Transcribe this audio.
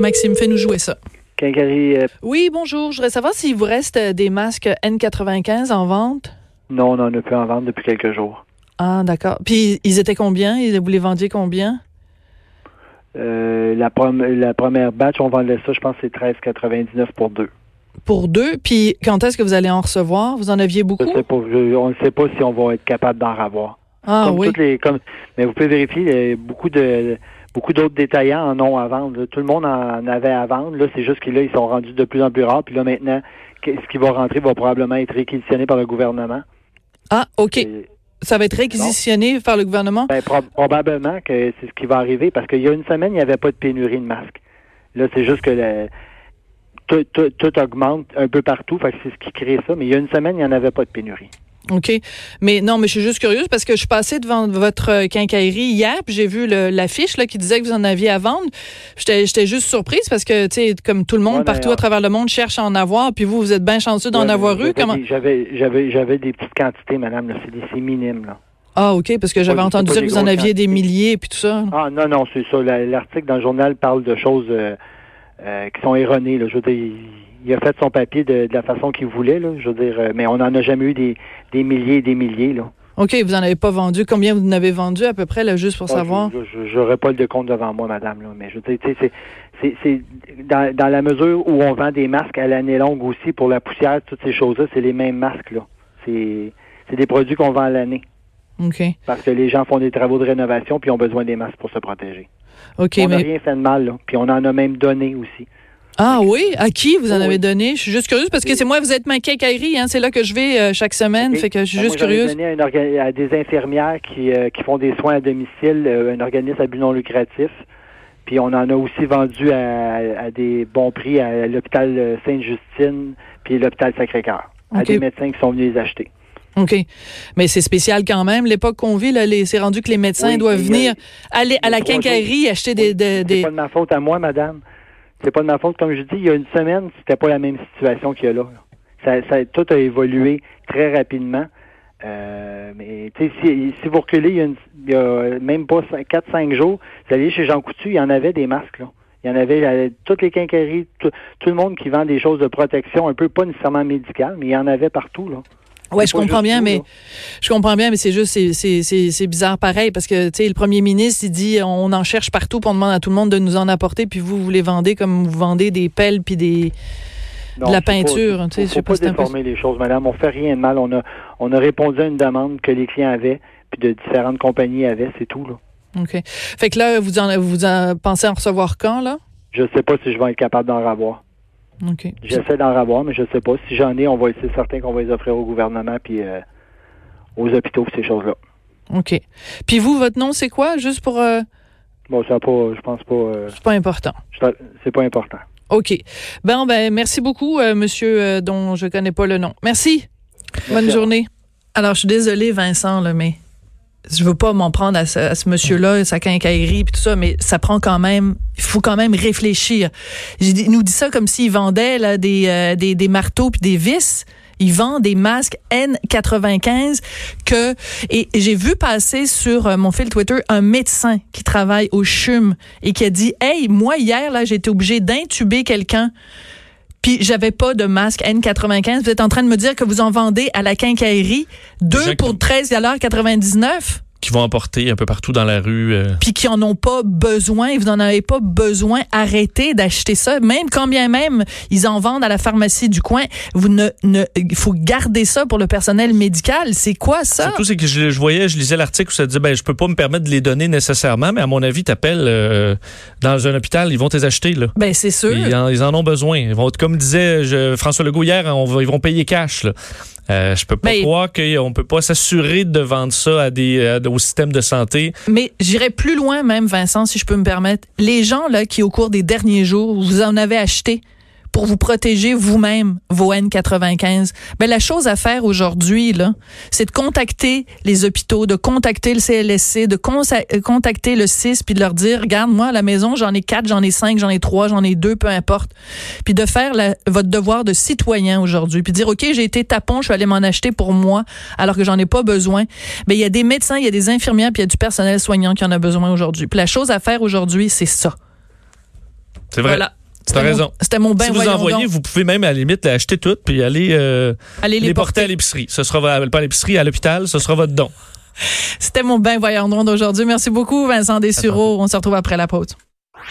Maxime, fais-nous jouer ça. Euh, Oui, bonjour. Je voudrais savoir s'il vous reste euh, des masques N95 en vente. non, on n'en a plus en vente depuis quelques jours. Ah, d'accord. Puis ils étaient combien? Ils- Vous les vendiez combien? Euh, la, première batch, on vendait ça, je pense, c'est 13,99 pour deux. Pour deux? Puis quand est-ce que vous allez en recevoir? Vous en aviez beaucoup? sais pas, je- on ne sait pas si on va être capable d'en avoir. Ah comme oui. toutes les, comme, mais vous pouvez vérifier, euh, beaucoup de beaucoup d'autres détaillants en ont à vendre. là. Tout le monde en avait à vendre. Là, c'est juste que là, ils sont rendus de plus en plus rares. Puis là, maintenant, ce qui va rentrer va probablement être réquisitionné par le gouvernement. Ah, OK. Et- Ça va être réquisitionné par le gouvernement? Ben, pro- probablement que c'est ce qui va arriver parce qu'il y a une semaine, il n'y avait pas de pénurie de masques. Là, c'est juste que le- tout, tout- tout augmente un peu partout, c'est ce qui crée ça. Mais il y a une semaine, il n'y en avait pas de pénurie. OK? Mais non, mais je suis juste curieuse parce que je suis passée devant votre quincaillerie hier, puis j'ai vu l'affiche là, qui disait que vous en aviez à vendre. J'étais j'étais juste surprise parce que, tu sais, comme tout le monde, Ouais, partout à travers le monde cherche à en avoir, puis vous, vous êtes bien chanceux d'en Ouais, avoir eu. j'avais Comment? J'avais, j'avais, des petites quantités, madame. là. C'est, des- c'est minime, là. Ah, OK, parce que j'avais entendu dire que vous en aviez des milliers puis tout ça. Ah non, non, c'est ça. La- L'article dans le journal parle de choses euh, euh, qui sont erronées. Là. Je veux dire, il, a fait son papier de, de la façon qu'il voulait. Là. Je veux dire, euh, mais on n'en a jamais eu des, des milliers et des milliers. Là. OK, vous en avez pas vendu. Combien vous en avez vendu à peu près, là, juste pour Ah, savoir? Je j'aurais pas le décompte devant moi, madame. Là, mais je veux dire, c'est, c'est, c'est dans, dans la mesure où on vend des masques à l'année longue aussi pour la poussière, toutes ces choses-là, c'est les mêmes masques. Là. C'est, c'est des produits qu'on vend à l'année OK. parce que les gens font des travaux de rénovation puis ont besoin des masques pour se protéger. OK, on n'a mais. rien fait de mal, là. puis on en a même donné aussi. Ah oui? À qui vous en Oh, avez donné? Je suis juste curieuse parce que c'est moi, vous êtes ma quincaillerie, hein. C'est là que je vais euh, chaque semaine. Fait que je suis Ben, juste moi, curieuse. donné à, une orga- à des infirmières qui, euh, qui font des soins à domicile, euh, un organisme à but non lucratif. Puis on en a aussi vendu à, à des bons prix à l'hôpital Sainte-Justine puis l'hôpital Sacré-Cœur. À des médecins qui sont venus les acheter. OK. Mais c'est spécial quand même. L'époque qu'on vit, là, les- c'est rendu que les médecins Oui, doivent venir aller à la quincaillerie acheter des. Oui, des- C'est des- pas de ma faute à moi, madame. C'est pas de ma faute. Comme je dis, il y a une semaine, c'était pas la même situation qu'il y a là. Ça, ça- tout a évolué très rapidement. Euh, mais si, si vous reculez, il y, a une- il y a même pas 4-5 jours, vous allez chez Jean Coutu, il y en avait des masques. Là. Il y en avait euh, toutes les quincailleries, tout, tout le monde qui vend des choses de protection, un peu pas nécessairement médicales, mais il y en avait partout. Là. Ouais, je comprends bien, mais je comprends bien, mais c'est juste c'est bizarre pareil parce que tu sais le premier ministre il dit on en cherche partout, puis on demande à tout le monde de nous en apporter, puis vous vous les vendez comme vous vendez des pelles puis des Non, de la peinture, tu sais, faut- pas déformer les choses, madame. On fait rien de mal. On a, on a répondu à une demande que les clients avaient, puis de différentes compagnies avaient, c'est tout. Là. OK. Fait que là vous en vous en pensez en recevoir quand là? Je sais pas si je vais être capable d'en avoir. J'essaie d'en avoir, mais je sais pas. Si j'en ai, on va c'est certain qu'on va les offrir au gouvernement puis euh, aux hôpitaux ces choses-là. OK. Puis vous votre nom c'est quoi? Juste pour euh, Bon, ça pas, je pense pas, euh, c'est pas important. c'est pas important. OK. Ben ben merci beaucoup euh, monsieur euh, dont je connais pas le nom. Merci. Bonne Merci à journée. Alors je suis désolée Vincent là mais je veux pas m'en prendre à ce, ce monsieur-là, sa quincaillerie puis tout ça, mais ça prend quand même, il faut quand même réfléchir. Il nous dit ça comme s'il vendait des, euh, des, des marteaux puis des vis. Il vend des masques N95 que et j'ai vu passer sur euh, mon fil Twitter un médecin qui travaille au CHUM et qui a dit "Hey, moi hier là, j'ai été obligé d'intuber quelqu'un puis j'avais pas de masque N95. Vous êtes en train de me dire que vous en vendez à la quincaillerie deux gens pour qui- 13,99 qui vont emporter un peu partout dans la rue. euh, puis qui en ont pas besoin, vous n'en avez pas besoin, arrêtez d'acheter ça. Même quand bien même ils en vendent à la pharmacie du coin, vous ne, ne il faut garder ça pour le personnel médical. C'est quoi ça? Surtout, c'est que je, je voyais, je lisais l'article où ça disait, ben, je peux pas me permettre de les donner nécessairement, mais à mon avis, t'appelles euh, dans un hôpital, ils vont te les acheter, là. Ben c'est sûr. Ils en, ils en ont besoin. Ils vont, comme disait je- François Legault hier, on va- ils vont payer cash. Là. Euh, je peux pas croire qu'on peut pas s'assurer de vendre ça à des, à- au système de santé. Mais j'irais plus loin même, Vincent, si je peux me permettre. Les gens là qui, au cours des derniers jours, vous en avez acheté pour vous protéger vous-même vos N95. Ben la chose à faire aujourd'hui là, c'est de contacter les hôpitaux, de contacter le CLSC, de euh, contacter le CIS, puis de leur dire, regarde moi à la maison j'en ai quatre, j'en ai cinq, j'en ai trois, j'en ai deux, peu importe. Puis de faire la- votre devoir de citoyen aujourd'hui, puis dire ok j'ai été tapon, je suis allé m'en acheter pour moi alors que j'en ai pas besoin. Ben il y a des médecins, il y a des infirmières, puis il y a du personnel soignant qui en a besoin aujourd'hui. Puis la chose à faire aujourd'hui, c'est ça. C'est vrai. Voilà. Tu as C'était mon- raison. C'était mon bain si vous envoyez, donc. vous pouvez même à la limite les acheter toutes puis aller euh, les, les porter porter. à l'épicerie. Ce sera pas à l'épicerie, à l'hôpital, ce sera votre don. C'était mon bain voyant d'aujourd'hui. Merci beaucoup, Vincent Dessureau. On se retrouve après la pause.